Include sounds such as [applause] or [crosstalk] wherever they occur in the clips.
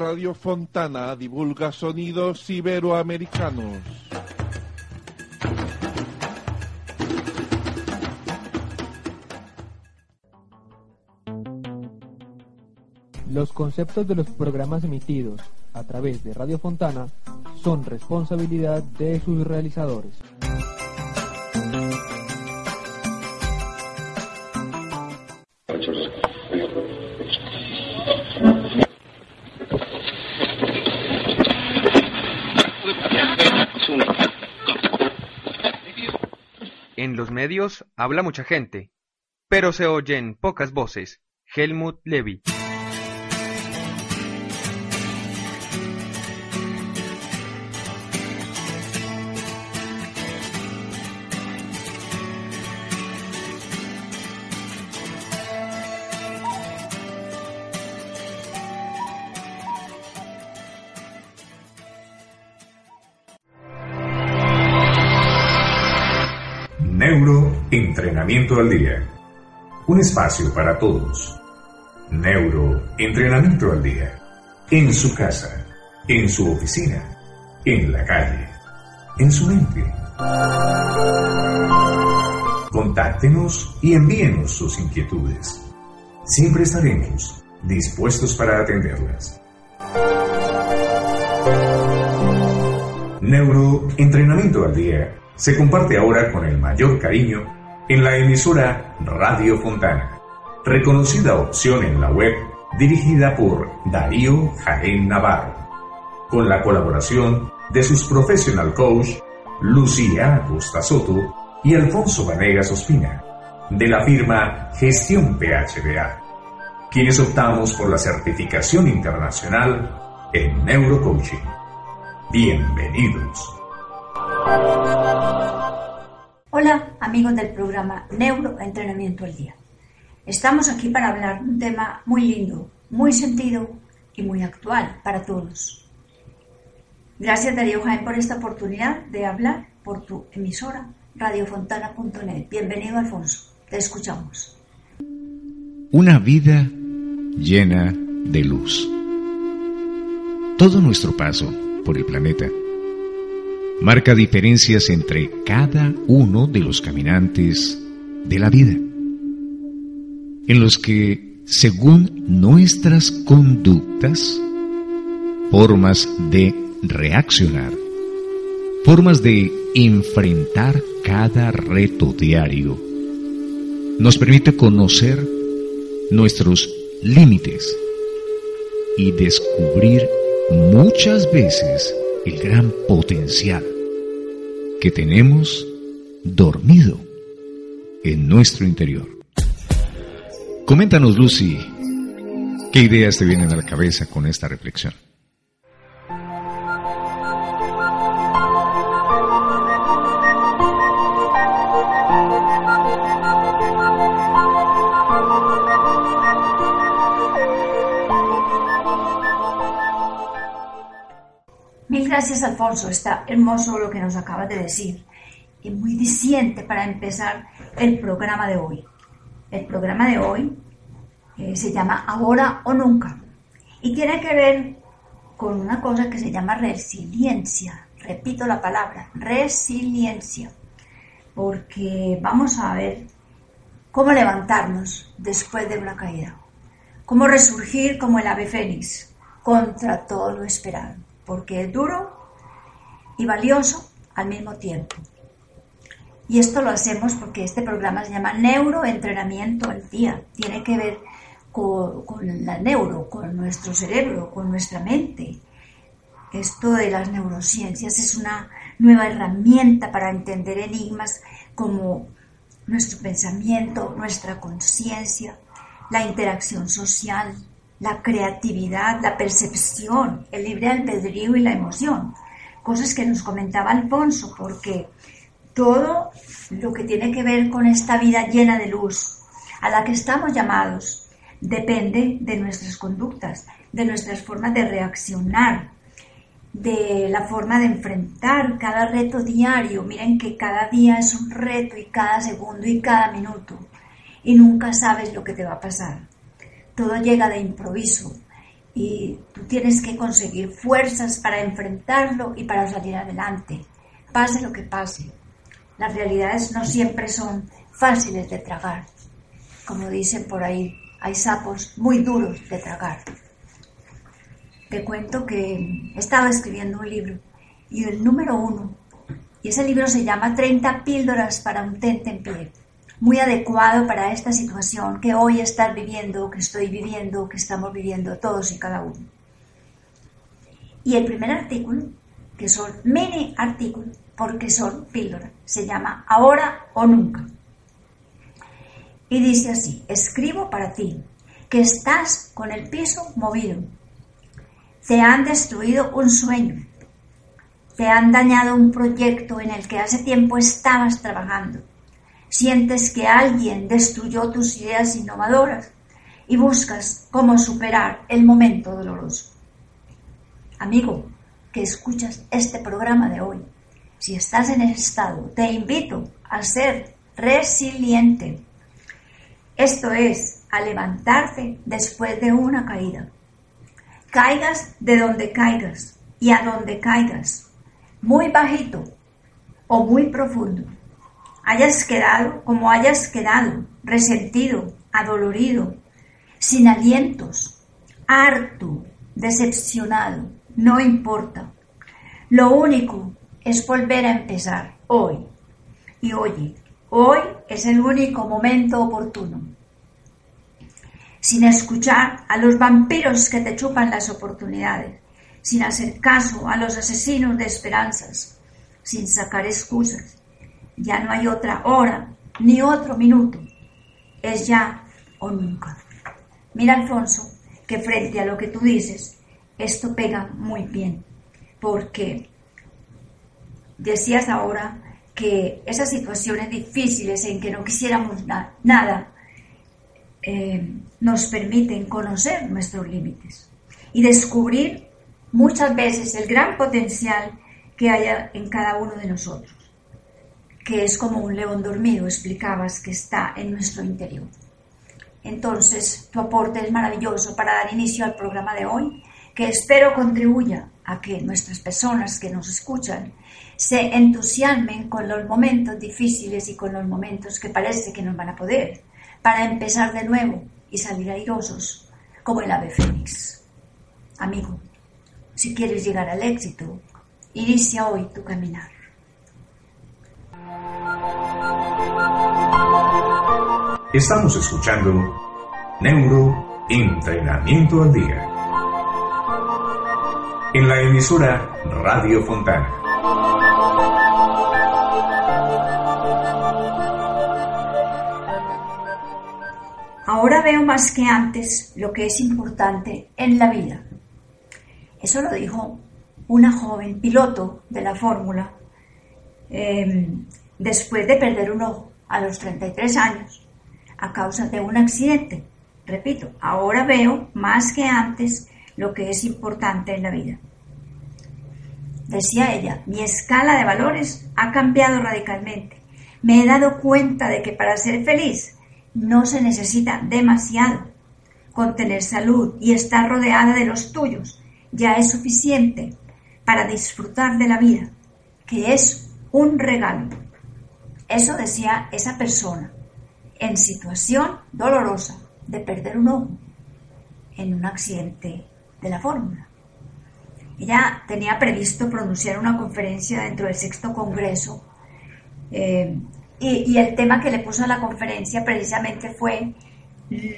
Radio Fontana divulga sonidos iberoamericanos. Los conceptos de los programas emitidos a través de Radio Fontana son responsabilidad de sus realizadores. Los medios habla mucha gente, pero se oyen pocas voces. Helmut Levy. Neuroentrenamiento al día. Un espacio para todos. Neuroentrenamiento al día. En su casa, en su oficina, en la calle, en su mente. Contáctenos y envíenos sus inquietudes. Siempre estaremos dispuestos para atenderlas. Neuroentrenamiento al día se comparte ahora con el mayor cariño en la emisora Radio Fontana, reconocida opción en la web dirigida por Darío Jaén Navarro, con la colaboración de sus professional coach Lucía Acosta Soto y Alfonso Vanegas Ospina, de la firma Gestión PHDA, quienes optamos por la certificación internacional en neurocoaching. Bienvenidos. Hola amigos del programa Neuroentrenamiento al Día. Estamos aquí para hablar de un tema muy lindo, muy sentido y muy actual para todos. Gracias Darío Jaén por esta oportunidad de hablar por tu emisora radiofontana.net. Bienvenido Alfonso, te escuchamos. Una vida llena de luz. Todo nuestro paso por el planeta marca diferencias entre cada uno de los caminantes de la vida, en los que, según nuestras conductas, formas de reaccionar, formas de enfrentar cada reto diario, nos permite conocer nuestros límites y descubrir muchas veces el gran potencial que tenemos dormido en nuestro interior. Coméntanos, Lucy, ¿qué ideas te vienen a la cabeza con esta reflexión? Gracias, Alfonso. Está hermoso lo que nos acabas de decir y muy diciente para empezar el programa de hoy. El programa de hoy eh, se llama Ahora o Nunca y tiene que ver con una cosa que se llama resiliencia. Repito la palabra, resiliencia, porque vamos a ver cómo levantarnos después de una caída, cómo resurgir como el ave fénix contra todo lo esperado porque es duro y valioso al mismo tiempo. Y esto lo hacemos porque este programa se llama Neuroentrenamiento al Día. Tiene que ver con, la neuro, con nuestro cerebro, con nuestra mente. Esto de las neurociencias es una nueva herramienta para entender enigmas como nuestro pensamiento, nuestra conciencia, la interacción social, la creatividad, la percepción, el libre albedrío y la emoción. Cosas que nos comentaba Alfonso, porque todo lo que tiene que ver con esta vida llena de luz, a la que estamos llamados, depende de nuestras conductas, de nuestras formas de reaccionar, de la forma de enfrentar cada reto diario. Miren que cada día es un reto y cada segundo y cada minuto. Y nunca sabes lo que te va a pasar todo llega de improviso y tú tienes que conseguir fuerzas para enfrentarlo y para salir adelante, pase lo que pase. Las realidades no siempre son fáciles de tragar. Como dicen por ahí, hay sapos muy duros de tragar. Te cuento que estaba escribiendo un libro y el número uno, y ese libro se llama 30 píldoras para un tente en pie, muy adecuado para esta situación que hoy estás viviendo, que estoy viviendo, que estamos viviendo todos y cada uno. Y el primer artículo, que son mini artículos, porque son píldoras. Se llama Ahora o Nunca. Y dice así, escribo para ti, que estás con el piso movido. Te han destruido un sueño. Te han dañado un proyecto en el que hace tiempo estabas trabajando. Sientes que alguien destruyó tus ideas innovadoras y buscas cómo superar el momento doloroso. Amigo, que escuchas este programa de hoy, si estás en ese estado, te invito a ser resiliente. Esto es, a levantarte después de una caída. Caigas de donde caigas y a donde caigas, muy bajito o muy profundo. Hayas quedado como hayas quedado, resentido, adolorido, sin alientos, harto, decepcionado, no importa. Lo único es volver a empezar hoy. Y oye, hoy es el único momento oportuno. Sin escuchar a los vampiros que te chupan las oportunidades, sin hacer caso a los asesinos de esperanzas, sin sacar excusas. Ya no hay otra hora ni otro minuto. Es ya o nunca. Mira, Alfonso, que frente a lo que tú dices, esto pega muy bien, porque decías ahora que esas situaciones difíciles en que no quisiéramos nada eh, nos permiten conocer nuestros límites y descubrir muchas veces el gran potencial que haya en cada uno de nosotros, que es como un león dormido, explicabas, que está en nuestro interior. Entonces, tu aporte es maravilloso para dar inicio al programa de hoy, que espero contribuya a que nuestras personas que nos escuchan se entusiasmen con los momentos difíciles y con los momentos que parece que no van a poder, para empezar de nuevo y salir airosos como el ave fénix. Amigo, si quieres llegar al éxito, inicia hoy tu caminar. Estamos escuchando Neuro Entrenamiento al Día en la emisora Radio Fontana. Ahora veo más que antes lo que es importante en la vida. Eso lo dijo una joven piloto de la Fórmula em, después de perder un ojo a los 33 años a causa de un accidente. Repito, ahora veo más que antes lo que es importante en la vida. Decía ella, mi escala de valores ha cambiado radicalmente. Me he dado cuenta de que para ser feliz no se necesita demasiado. Con tener salud y estar rodeada de los tuyos ya es suficiente para disfrutar de la vida, que es un regalo. Eso decía esa persona en situación dolorosa de perder un ojo en un accidente de la fórmula. Ella tenía previsto pronunciar una conferencia dentro del sexto congreso eh, y, el tema que le puso a la conferencia precisamente fue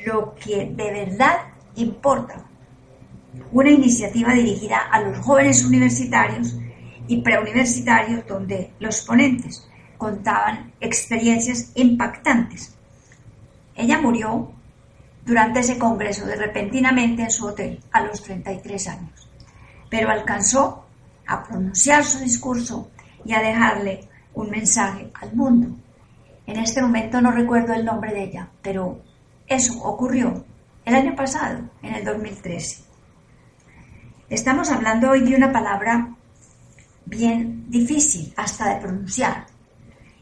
lo que de verdad importa. Una iniciativa dirigida a los jóvenes universitarios y preuniversitarios donde los ponentes contaban experiencias impactantes. Ella murió durante ese congreso de repentinamente en su hotel a los 33 años, pero alcanzó a pronunciar su discurso y a dejarle un mensaje al mundo. En este momento no recuerdo el nombre de ella, pero eso ocurrió el año pasado, en el 2013. Estamos hablando hoy de una palabra bien difícil hasta de pronunciar.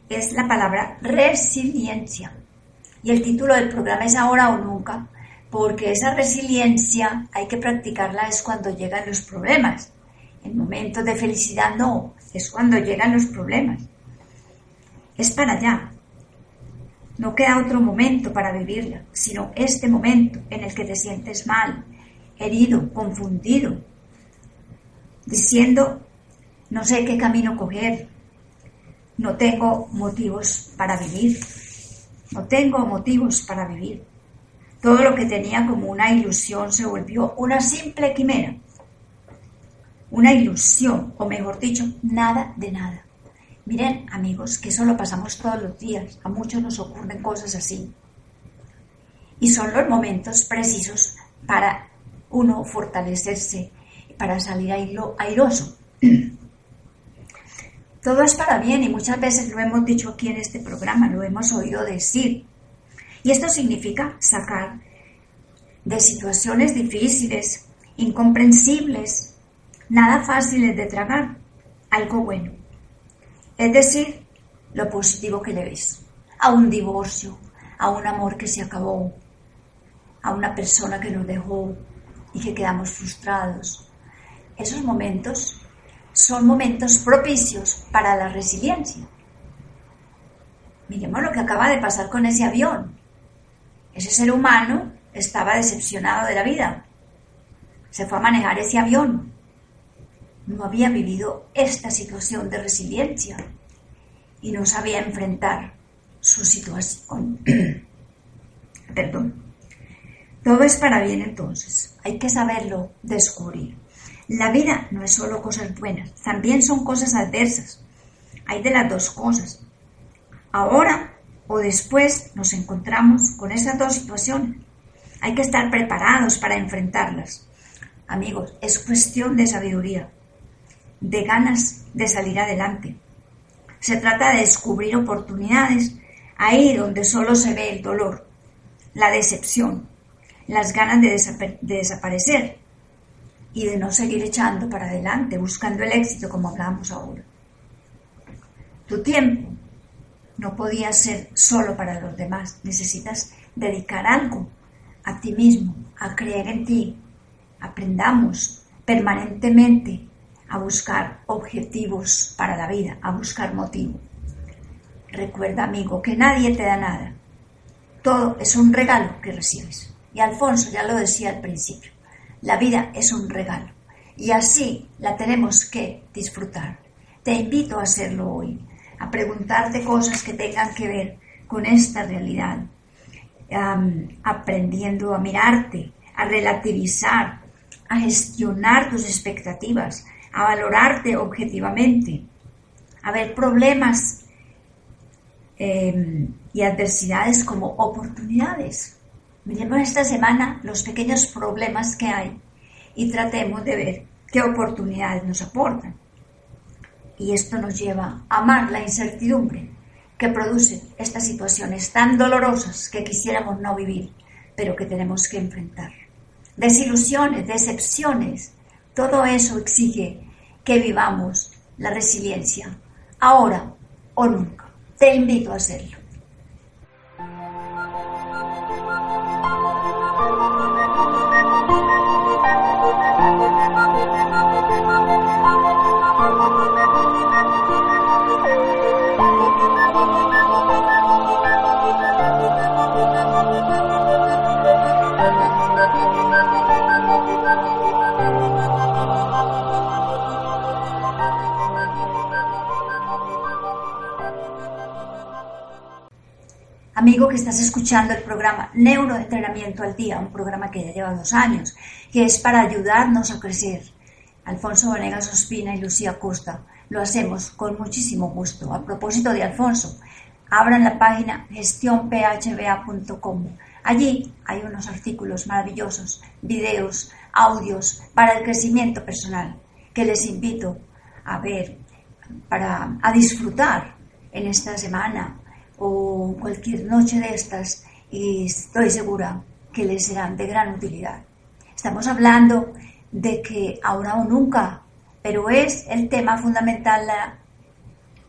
Es la palabra resiliencia. Y el título del programa es Ahora o Nunca, porque esa resiliencia hay que practicarla es cuando llegan los problemas. En momentos de felicidad no, es cuando llegan los problemas. Es para allá. No queda otro momento para vivirla, sino este momento en el que te sientes mal, herido, confundido, diciendo, no sé qué camino coger, no tengo motivos para vivir, no tengo motivos para vivir. Todo lo que tenía como una ilusión se volvió una simple quimera, una ilusión, o mejor dicho, nada de nada. Miren, amigos, que eso lo pasamos todos los días, a muchos nos ocurren cosas así. Y son los momentos precisos para uno fortalecerse, para salir airoso. [clears throat] Todo es para bien y muchas veces lo hemos dicho aquí en este programa, lo hemos oído decir. Y esto significa sacar de situaciones difíciles, incomprensibles, nada fáciles de tragar, algo bueno. Es decir, lo positivo que le ves a un divorcio, a un amor que se acabó, a una persona que nos dejó y que quedamos frustrados. Esos momentos son momentos propicios para la resiliencia. Miremos lo que acaba de pasar con ese avión. Ese ser humano estaba decepcionado de la vida. Se fue a manejar ese avión. No había vivido esta situación de resiliencia y no sabía enfrentar su situación. [clears throat] Perdón. Todo es para bien entonces. Hay que saberlo descubrir. La vida no es solo cosas buenas, también son cosas adversas. Hay de las dos cosas. Ahora o después nos encontramos con esas dos situaciones. Hay que estar preparados para enfrentarlas. Amigos, es cuestión de sabiduría, de ganas de salir adelante. Se trata de descubrir oportunidades ahí donde solo se ve el dolor, la decepción, las ganas de, desaparecer y de no seguir echando para adelante, buscando el éxito como hablamos ahora. Tu tiempo no podía ser solo para los demás, necesitas dedicar algo a ti mismo, a creer en ti. Aprendamos permanentemente a buscar objetivos para la vida, a buscar motivo. Recuerda, amigo, que nadie te da nada. Todo es un regalo que recibes. Y Alfonso ya lo decía al principio. La vida es un regalo y así la tenemos que disfrutar. Te invito a hacerlo hoy, a preguntarte cosas que tengan que ver con esta realidad, aprendiendo a mirarte, a relativizar, a gestionar tus expectativas, a valorarte objetivamente, a ver problemas em, y adversidades como oportunidades. Miremos esta semana los pequeños problemas que hay y tratemos de ver qué oportunidades nos aportan. Y esto nos lleva a amar la incertidumbre que produce estas situaciones tan dolorosas que quisiéramos no vivir, pero que tenemos que enfrentar. Desilusiones, decepciones, todo eso exige que vivamos la resiliencia, ahora o nunca. Te invito a hacerlo. Estás escuchando el programa Neuroentrenamiento al Día, un programa que ya lleva dos años, que es para ayudarnos a crecer. Alfonso Vanegas Ospina y Lucía Costa. Lo hacemos con muchísimo gusto. A propósito de Alfonso, abran la página gestionphba.com. Allí hay unos artículos maravillosos, videos, audios para el crecimiento personal que les invito a ver, para a disfrutar en esta semana o cualquier noche de estas y estoy segura que les serán de gran utilidad. Estamos hablando de que ahora o nunca, pero es el tema fundamental la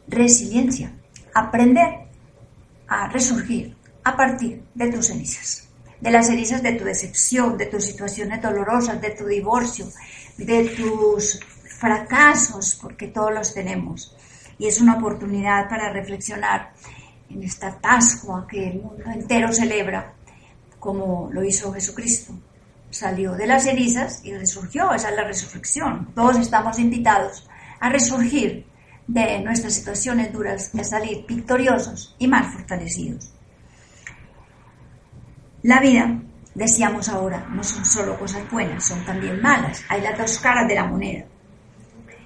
resiliencia, aprender a resurgir a partir de tus cenizas. de las cenizas de tu decepción, de tus situaciones dolorosas, de tu divorcio, de tus fracasos, porque todos los tenemos. Y es una oportunidad para reflexionar en esta Pascua que el mundo entero celebra, como lo hizo Jesucristo. Salió de las cenizas y resurgió, esa es la resurrección. Todos estamos invitados a resurgir de nuestras situaciones duras y a salir victoriosos y más fortalecidos. La vida, decíamos ahora, no son solo cosas buenas, son también malas. Hay las dos caras de la moneda.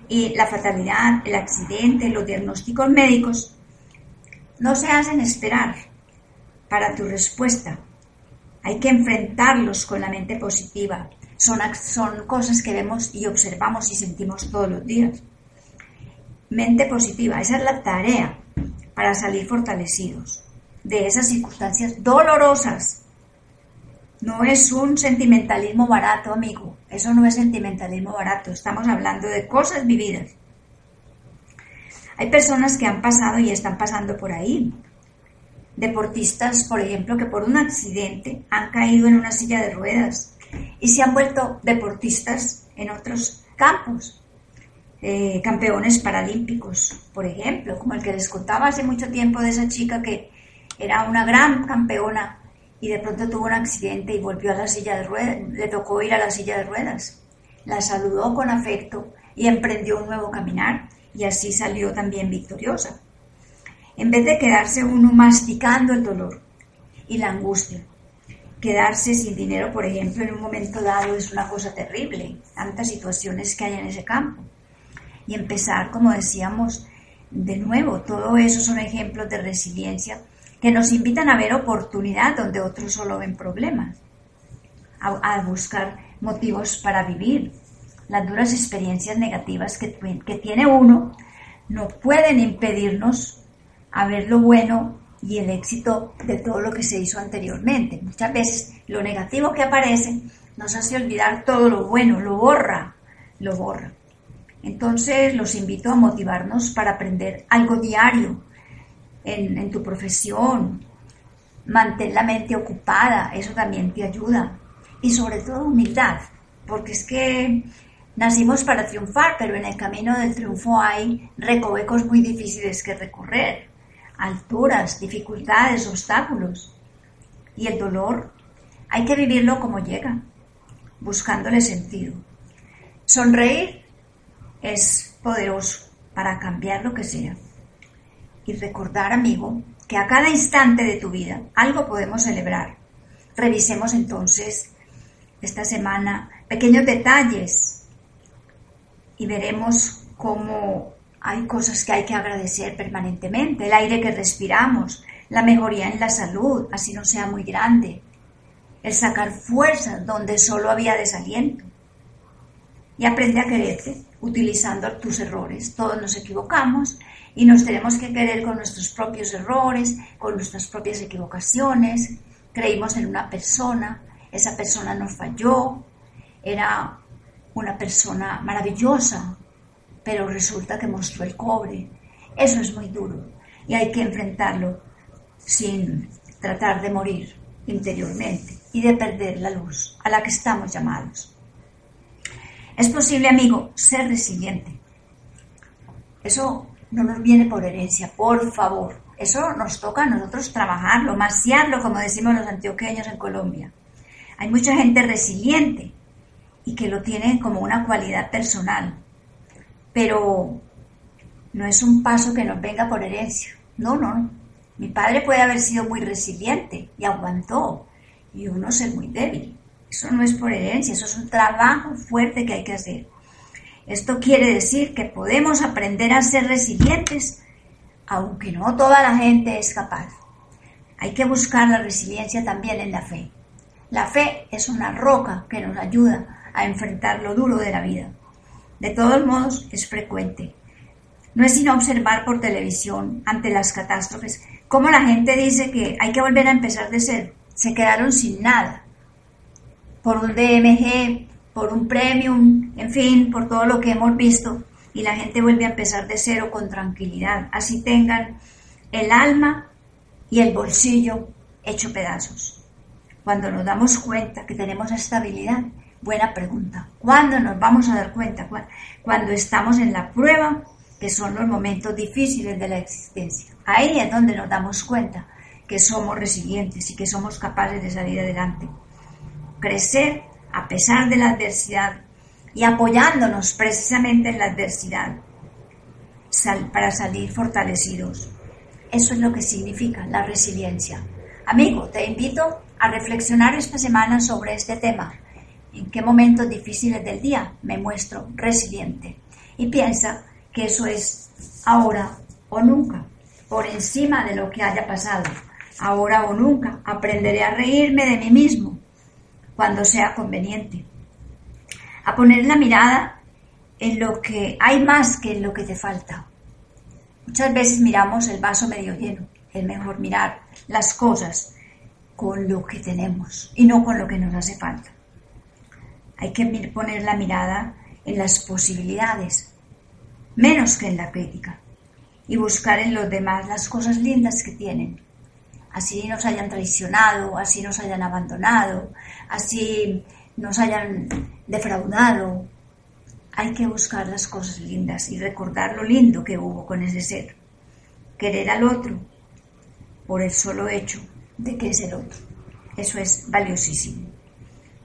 Y la fatalidad, el accidente, los diagnósticos médicos no se hacen esperar para tu respuesta. Hay que enfrentarlos con la mente positiva. Son, son cosas que vemos y observamos y sentimos todos los días. Mente positiva, esa es la tarea para salir fortalecidos de esas circunstancias dolorosas no es un sentimentalismo barato, amigo. Eso no es sentimentalismo barato. Estamos hablando de cosas vividas. Hay personas que han pasado y están pasando por ahí. Deportistas, por ejemplo, que por un accidente han caído en una silla de ruedas y se han vuelto deportistas en otros campos. Eh, campeones paralímpicos, por ejemplo, como el que les contaba hace mucho tiempo de esa chica que era una gran campeona y de pronto tuvo un accidente y volvió a la silla de ruedas, le tocó ir a la silla de ruedas. La saludó con afecto y emprendió un nuevo caminar y así salió también victoriosa. En vez de quedarse uno masticando el dolor y la angustia, quedarse sin dinero, por ejemplo, en un momento dado es una cosa terrible, tantas situaciones que hay en ese campo. Y empezar, como decíamos, de nuevo, todo eso son ejemplos de resiliencia que nos invitan a ver oportunidad donde otros solo ven problemas, a, buscar motivos para vivir. Las duras experiencias negativas que, que tiene uno no pueden impedirnos a ver lo bueno y el éxito de todo lo que se hizo anteriormente. Muchas veces lo negativo que aparece nos hace olvidar todo lo bueno, lo borra, lo borra. Entonces los invito a motivarnos para aprender algo diario, en, tu profesión, mantén la mente ocupada, eso también te ayuda. Y sobre todo humildad, porque es que nacimos para triunfar, pero en el camino del triunfo hay recovecos muy difíciles que recorrer, alturas, dificultades, obstáculos. Y el dolor hay que vivirlo como llega, buscándole sentido. Sonreír es poderoso para cambiar lo que sea y recordar, amigo, que a cada instante de tu vida algo podemos celebrar. Revisemos entonces esta semana pequeños detalles y veremos cómo hay cosas que hay que agradecer permanentemente, el aire que respiramos, la mejoría en la salud, así no sea muy grande, el sacar fuerzas donde solo había desaliento. Y aprende a quererte utilizando tus errores. Todos nos equivocamos y nos tenemos que querer con nuestros propios errores, con nuestras propias equivocaciones. Creímos en una persona, esa persona nos falló, era una persona maravillosa, pero resulta que mostró el cobre. Eso es muy duro y hay que enfrentarlo sin tratar de morir interiormente y de perder la luz a la que estamos llamados. Es posible, amigo, ser resiliente. Eso no nos viene por herencia, por favor. Eso nos toca a nosotros trabajarlo, maciarlo, como decimos los antioqueños en Colombia. Hay mucha gente resiliente y que lo tiene como una cualidad personal, pero no es un paso que nos venga por herencia. No, no. Mi padre puede haber sido muy resiliente y aguantó, y uno ser muy débil. Eso no es por herencia, eso es un trabajo fuerte que hay que hacer. Esto quiere decir que podemos aprender a ser resilientes, aunque no toda la gente es capaz. Hay que buscar la resiliencia también en la fe. La fe es una roca que nos ayuda a enfrentar lo duro de la vida. De todos modos, es frecuente. No es sino observar por televisión ante las catástrofes cómo la gente dice que hay que volver a empezar de cero. Se quedaron sin nada. Por un DMG, por un premium, en fin, por todo lo que hemos visto, y la gente vuelve a empezar de cero con tranquilidad. Así tengan el alma y el bolsillo hecho pedazos. cuando nos damos cuenta que tenemos estabilidad? Buena pregunta. ¿Cuándo nos vamos a dar cuenta? Cuando estamos en la prueba, que son los momentos difíciles de la existencia. Ahí es donde nos damos cuenta que somos resilientes y que somos capaces de salir adelante. Crecer a pesar de la adversidad y apoyándonos precisamente en la adversidad para salir fortalecidos. Eso es lo que significa la resiliencia. Amigo, te invito a reflexionar esta semana sobre este tema. ¿En qué momentos difíciles del día me muestro resiliente? Y piensa que eso es ahora o nunca, por encima de lo que haya pasado. Ahora o nunca aprenderé a reírme de mí mismo cuando sea conveniente. A poner la mirada en lo que hay más que en lo que te falta. Muchas veces miramos el vaso medio lleno. Es mejor mirar las cosas con lo que tenemos y no con lo que nos hace falta. Hay que poner la mirada en las posibilidades, menos que en la crítica, y buscar en los demás las cosas lindas que tienen. Así nos hayan traicionado, así nos hayan abandonado, así nos hayan defraudado, hay que buscar las cosas lindas y recordar lo lindo que hubo con ese ser. Querer al otro por el solo hecho de que es el otro. Eso es valiosísimo.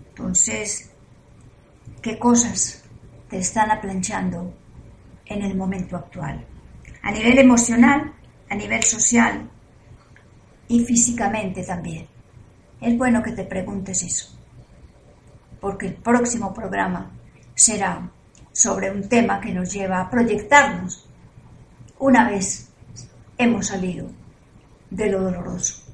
Entonces, ¿qué cosas te están aplanchando en el momento actual? A nivel emocional, a nivel social y físicamente también. Es bueno que te preguntes eso, porque el próximo programa será sobre un tema que nos lleva a proyectarnos una vez hemos salido de lo doloroso,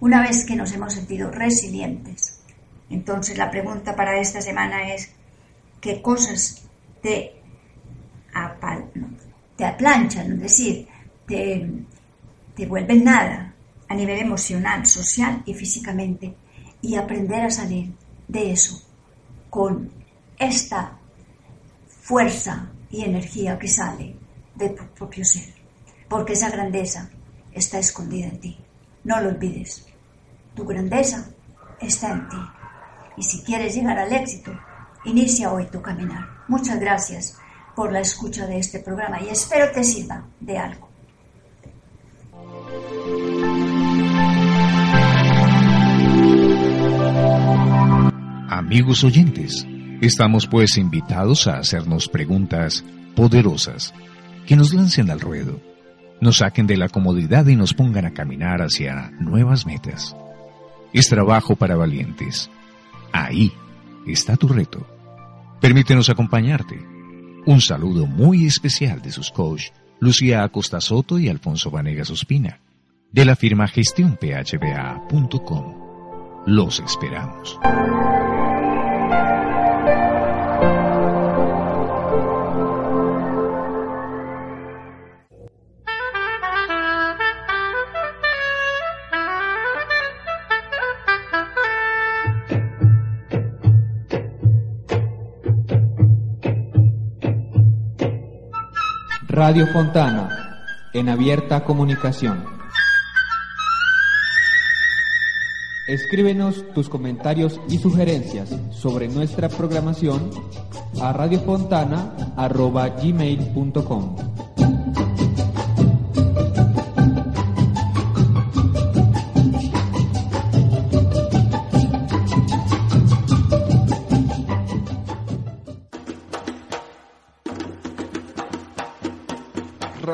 una vez que nos hemos sentido resilientes. Entonces la pregunta para esta semana es, ¿qué cosas te, te aplanchan, es decir, te, te vuelven nada a nivel emocional, social y físicamente? Y aprender a salir de eso con esta fuerza y energía que sale de tu propio ser, porque esa grandeza está escondida en ti. No lo olvides. Tu grandeza está en ti. Y si quieres llegar al éxito, inicia hoy tu caminar. Muchas gracias por la escucha de este programa y espero te sirva de algo. Amigos oyentes, Estamos pues invitados a hacernos preguntas poderosas que nos lancen al ruedo, nos saquen de la comodidad y nos pongan a caminar hacia nuevas metas. Es trabajo para valientes. Ahí está tu reto. Permítenos acompañarte. Un saludo muy especial de sus coach Lucía Acosta Soto y Alfonso Vanegas Ospina, de la firma gestionphba.com. Los esperamos. Radio Fontana, en abierta comunicación. Escríbenos tus comentarios y sugerencias sobre nuestra programación a radiofontana.gmail.com.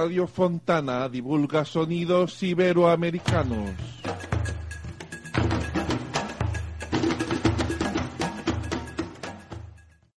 Radio Fontana divulga sonidos iberoamericanos.